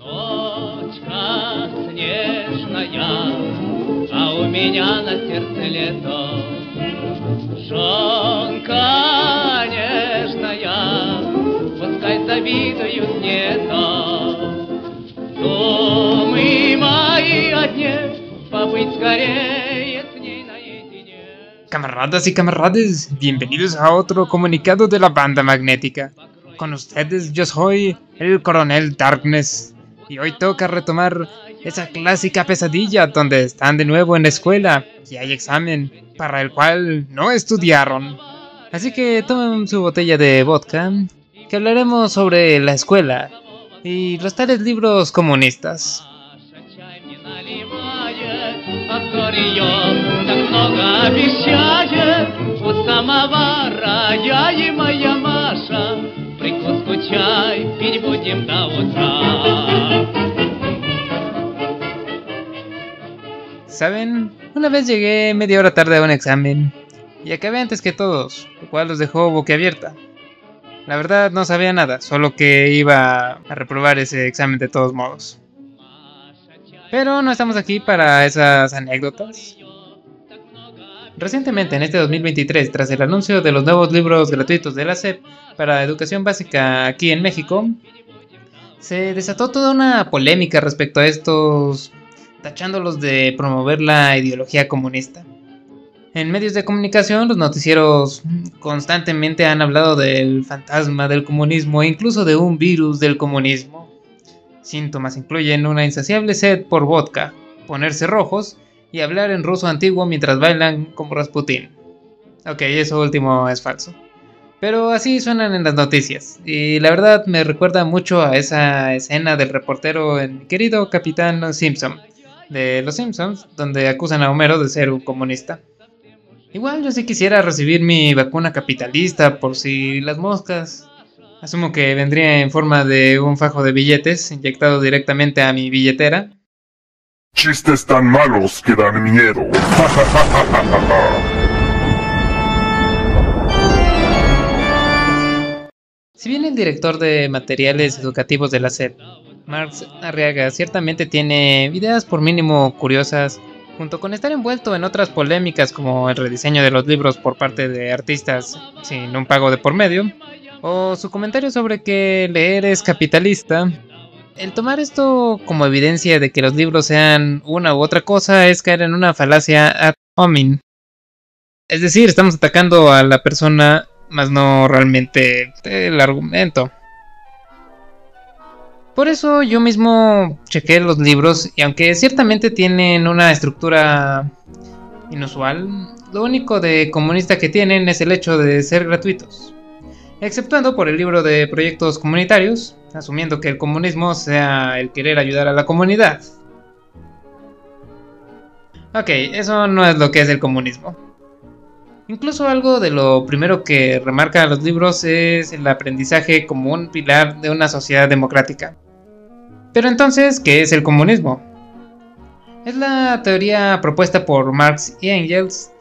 Ночка снежная, а у меня на сердце лето. Жонка нежная, пускай завидуют нето. Думы мои одни, побыть скорее. Camaradas y camarades, bienvenidos a otro comunicado de la banda magnética. Con ustedes yo soy el coronel Darkness y hoy toca retomar esa clásica pesadilla donde están de nuevo en la escuela y hay examen para el cual no estudiaron. Así que tomen su botella de vodka que hablaremos sobre la escuela y los tales libros comunistas. Чай мне наливает, а старье так много обещает. У самовара я и моя Маша прикуску чай пить будем до утра. ¿Saben? Una vez llegué media hora tarde a un examen y acabé antes que todos, lo cual los dejó boquiabierta. La verdad no sabía nada, solo que iba a reprobar ese examen de todos modos. Pero no estamos aquí para esas anécdotas. Recientemente, en este 2023, tras el anuncio de los nuevos libros gratuitos de la SEP para educación básica aquí en México, se desató toda una polémica respecto a estos tachándolos de promover la ideología comunista. En medios de comunicación, los noticieros constantemente han hablado del fantasma del comunismo e incluso de un virus del comunismo. Síntomas incluyen una insaciable sed por vodka, ponerse rojos y hablar en ruso antiguo mientras bailan como Rasputin. Ok, eso último es falso. Pero así suenan en las noticias, y la verdad me recuerda mucho a esa escena del reportero en querido Capitán Simpson, de Los Simpsons, donde acusan a Homero de ser un comunista. Igual yo sí quisiera recibir mi vacuna capitalista por si las moscas. Asumo que vendría en forma de un fajo de billetes inyectado directamente a mi billetera. Chistes tan malos que dan miedo. Si bien el director de materiales educativos de la SEP, Marx Arriaga, ciertamente tiene ideas por mínimo curiosas, junto con estar envuelto en otras polémicas como el rediseño de los libros por parte de artistas sin un pago de por medio, o su comentario sobre que leer es capitalista, el tomar esto como evidencia de que los libros sean una u otra cosa es caer en una falacia ad hominem. Es decir, estamos atacando a la persona, más no realmente el argumento. Por eso yo mismo chequé los libros y aunque ciertamente tienen una estructura inusual, lo único de comunista que tienen es el hecho de ser gratuitos. Exceptuando por el libro de proyectos comunitarios, asumiendo que el comunismo sea el querer ayudar a la comunidad. Ok, eso no es lo que es el comunismo. Incluso algo de lo primero que remarca los libros es el aprendizaje como un pilar de una sociedad democrática. Pero entonces, ¿qué es el comunismo? Es la teoría propuesta por Marx y Engels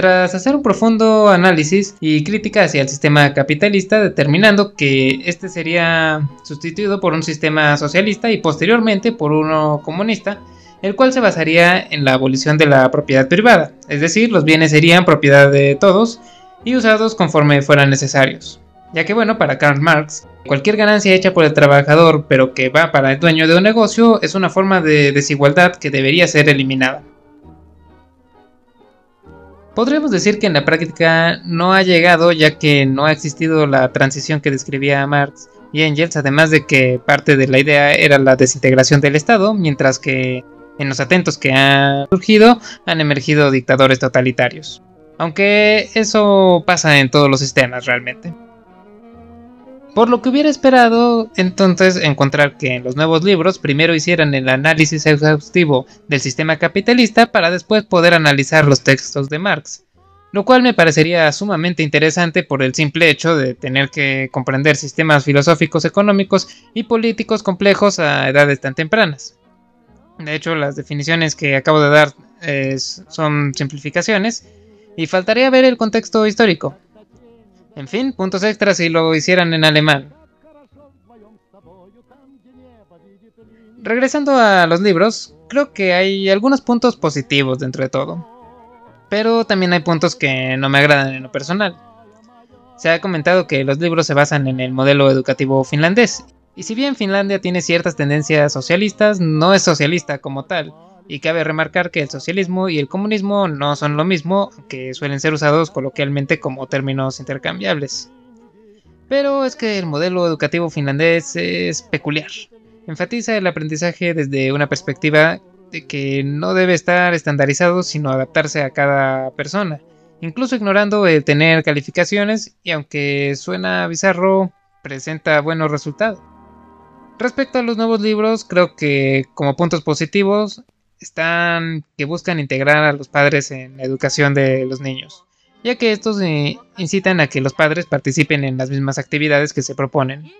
tras hacer un profundo análisis y crítica hacia el sistema capitalista, determinando que este sería sustituido por un sistema socialista y posteriormente por uno comunista, el cual se basaría en la abolición de la propiedad privada, es decir, los bienes serían propiedad de todos y usados conforme fueran necesarios. Ya que bueno, para Karl Marx, cualquier ganancia hecha por el trabajador pero que va para el dueño de un negocio es una forma de desigualdad que debería ser eliminada. Podríamos decir que en la práctica no ha llegado ya que no ha existido la transición que describía Marx y Engels, además de que parte de la idea era la desintegración del Estado, mientras que en los atentos que han surgido han emergido dictadores totalitarios. Aunque eso pasa en todos los sistemas realmente. Por lo que hubiera esperado entonces encontrar que en los nuevos libros primero hicieran el análisis exhaustivo del sistema capitalista para después poder analizar los textos de Marx, lo cual me parecería sumamente interesante por el simple hecho de tener que comprender sistemas filosóficos, económicos y políticos complejos a edades tan tempranas. De hecho, las definiciones que acabo de dar eh, son simplificaciones y faltaría ver el contexto histórico. En fin, puntos extras si lo hicieran en alemán. Regresando a los libros, creo que hay algunos puntos positivos dentro de todo. Pero también hay puntos que no me agradan en lo personal. Se ha comentado que los libros se basan en el modelo educativo finlandés. Y si bien Finlandia tiene ciertas tendencias socialistas, no es socialista como tal. Y cabe remarcar que el socialismo y el comunismo no son lo mismo, que suelen ser usados coloquialmente como términos intercambiables. Pero es que el modelo educativo finlandés es peculiar enfatiza el aprendizaje desde una perspectiva de que no debe estar estandarizado sino adaptarse a cada persona, incluso ignorando el tener calificaciones y aunque suena bizarro, presenta buenos resultados. Respecto a los nuevos libros, creo que como puntos positivos están que buscan integrar a los padres en la educación de los niños, ya que estos eh, incitan a que los padres participen en las mismas actividades que se proponen.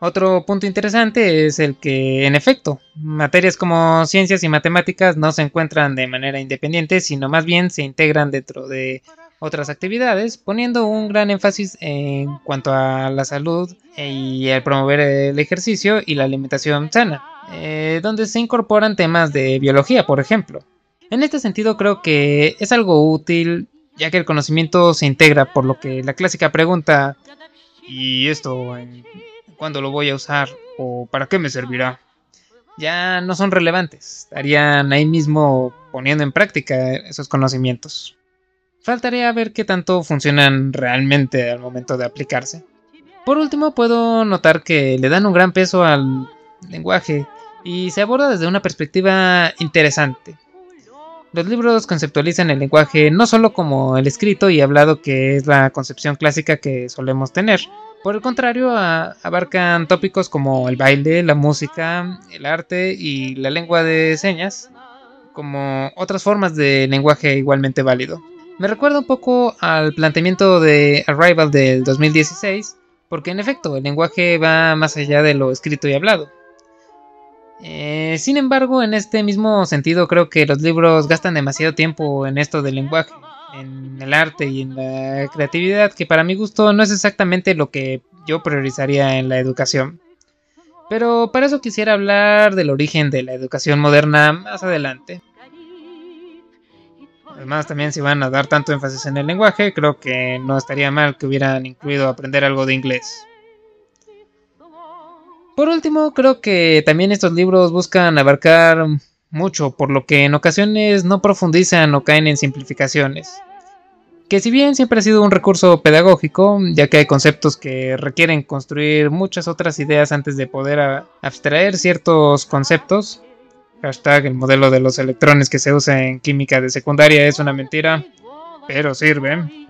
Otro punto interesante es el que, en efecto, materias como ciencias y matemáticas no se encuentran de manera independiente, sino más bien se integran dentro de otras actividades, poniendo un gran énfasis en cuanto a la salud y el promover el ejercicio y la alimentación sana, eh, donde se incorporan temas de biología, por ejemplo. En este sentido creo que es algo útil, ya que el conocimiento se integra, por lo que la clásica pregunta, ¿y esto cuándo lo voy a usar o para qué me servirá, ya no son relevantes. Estarían ahí mismo poniendo en práctica esos conocimientos. Faltaría ver qué tanto funcionan realmente al momento de aplicarse. Por último, puedo notar que le dan un gran peso al lenguaje y se aborda desde una perspectiva interesante. Los libros conceptualizan el lenguaje no solo como el escrito y hablado que es la concepción clásica que solemos tener, por el contrario, abarcan tópicos como el baile, la música, el arte y la lengua de señas, como otras formas de lenguaje igualmente válido. Me recuerda un poco al planteamiento de Arrival del 2016, porque en efecto el lenguaje va más allá de lo escrito y hablado. Eh, sin embargo, en este mismo sentido creo que los libros gastan demasiado tiempo en esto del lenguaje en el arte y en la creatividad, que para mi gusto no es exactamente lo que yo priorizaría en la educación. Pero para eso quisiera hablar del origen de la educación moderna más adelante. Además, también si van a dar tanto énfasis en el lenguaje, creo que no estaría mal que hubieran incluido aprender algo de inglés. Por último, creo que también estos libros buscan abarcar mucho, por lo que en ocasiones no profundizan o caen en simplificaciones. Que si bien siempre ha sido un recurso pedagógico, ya que hay conceptos que requieren construir muchas otras ideas antes de poder abstraer ciertos conceptos, hashtag el modelo de los electrones que se usa en química de secundaria es una mentira, pero sirve.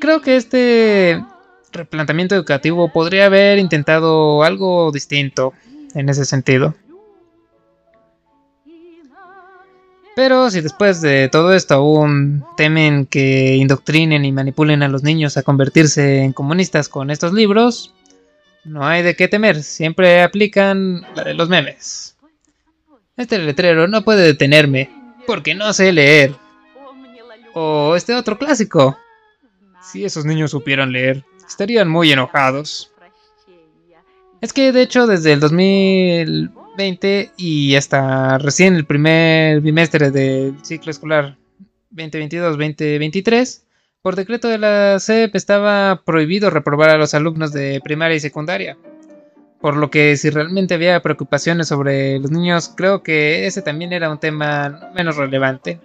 Creo que este replanteamiento educativo podría haber intentado algo distinto en ese sentido. Pero si después de todo esto aún temen que indoctrinen y manipulen a los niños a convertirse en comunistas con estos libros, no hay de qué temer, siempre aplican la de los memes. Este letrero no puede detenerme, porque no sé leer. O este otro clásico. Si esos niños supieran leer, estarían muy enojados. Es que de hecho desde el 2000 y hasta recién el primer bimestre del ciclo escolar 2022-2023, por decreto de la CEP estaba prohibido reprobar a los alumnos de primaria y secundaria. Por lo que si realmente había preocupaciones sobre los niños, creo que ese también era un tema menos relevante.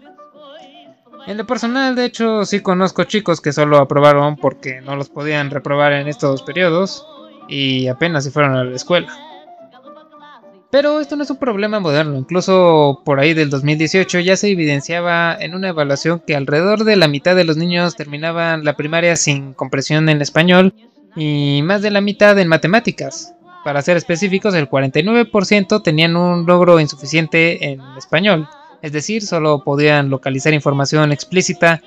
En lo personal, de hecho, sí conozco chicos que solo aprobaron porque no los podían reprobar en estos periodos y apenas se fueron a la escuela. Pero esto no es un problema moderno, incluso por ahí del 2018 ya se evidenciaba en una evaluación que alrededor de la mitad de los niños terminaban la primaria sin compresión en español y más de la mitad en matemáticas. Para ser específicos, el 49% tenían un logro insuficiente en español, es decir, solo podían localizar información explícita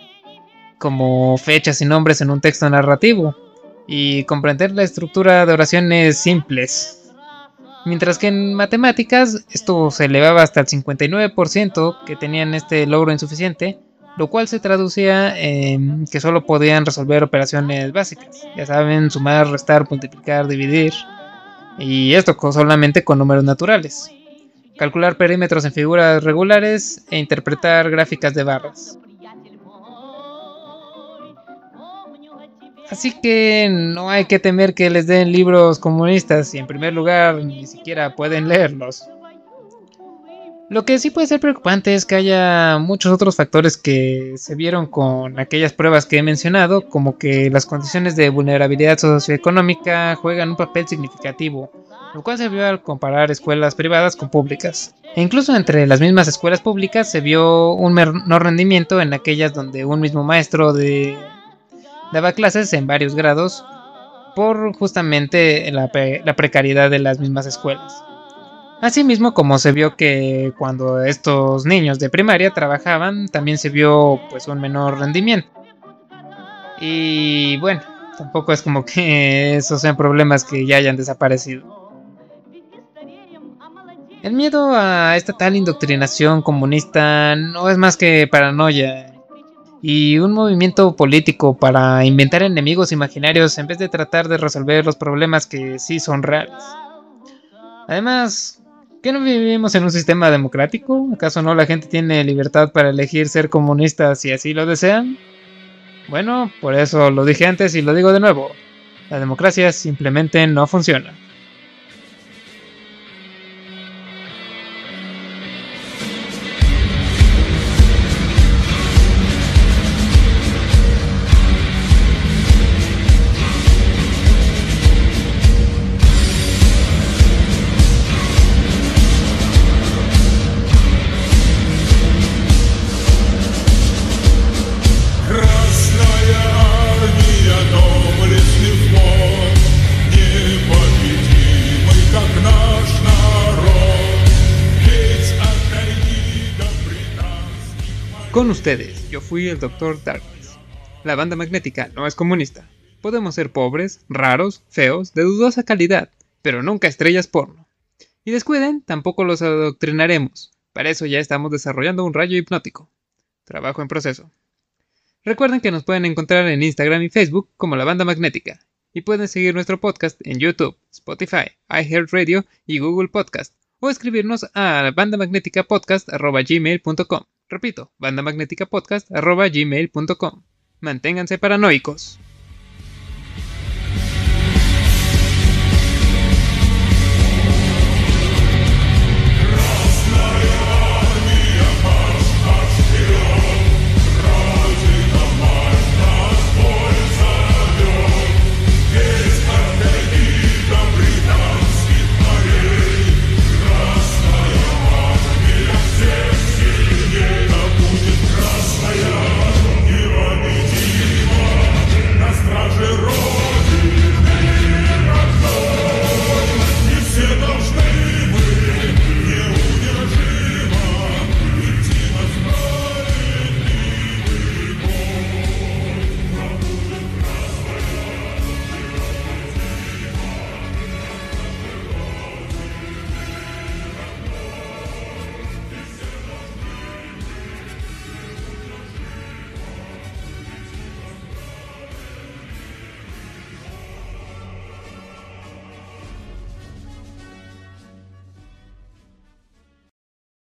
como fechas y nombres en un texto narrativo y comprender la estructura de oraciones simples, Mientras que en matemáticas esto se elevaba hasta el 59% que tenían este logro insuficiente lo cual se traducía en que solo podían resolver operaciones básicas, ya saben, sumar, restar, multiplicar, dividir, y esto solamente con números naturales, calcular perímetros en figuras regulares e interpretar gráficas de barras. Así que no hay que temer que les den libros comunistas y en primer lugar ni siquiera pueden leerlos. Lo que sí puede ser preocupante es que haya muchos otros factores que se vieron con aquellas pruebas que he mencionado, como que las condiciones de vulnerabilidad socioeconómica juegan un papel significativo, lo cual se vio al comparar escuelas privadas con públicas. E incluso entre las mismas escuelas públicas se vio un menor rendimiento en aquellas donde un mismo maestro daba clases en varios grados por justamente la precariedad de las mismas escuelas. Asimismo, como se vio que cuando estos niños de primaria trabajaban, también se vio pues un menor rendimiento. Y bueno, tampoco es como que esos sean problemas que ya hayan desaparecido. El miedo a esta tal indoctrinación comunista no es más que paranoia y un movimiento político para inventar enemigos imaginarios en vez de tratar de resolver los problemas que sí son reales. Además, ¿Qué no vivimos en un sistema democrático? ¿Acaso no la gente tiene libertad para elegir ser comunista si así lo desean? Bueno, por eso lo dije antes y lo digo de nuevo. La democracia simplemente no funciona. Con ustedes, yo fui el Dr. Darkness. La banda magnética no es comunista. Podemos ser pobres, raros, feos, de dudosa calidad, pero nunca estrellas porno. Y descuiden, tampoco los adoctrinaremos. Para eso ya estamos desarrollando un rayo hipnótico. Trabajo en proceso. Recuerden que nos pueden encontrar en Instagram y Facebook como la banda magnética. Y pueden seguir nuestro podcast en YouTube, Spotify, iHeartRadio y Google Podcast. O escribirnos a bandamagneticapodcast.gmail.com Repito, bandamagnéticapodcast.gmail.com. Manténganse paranoicos.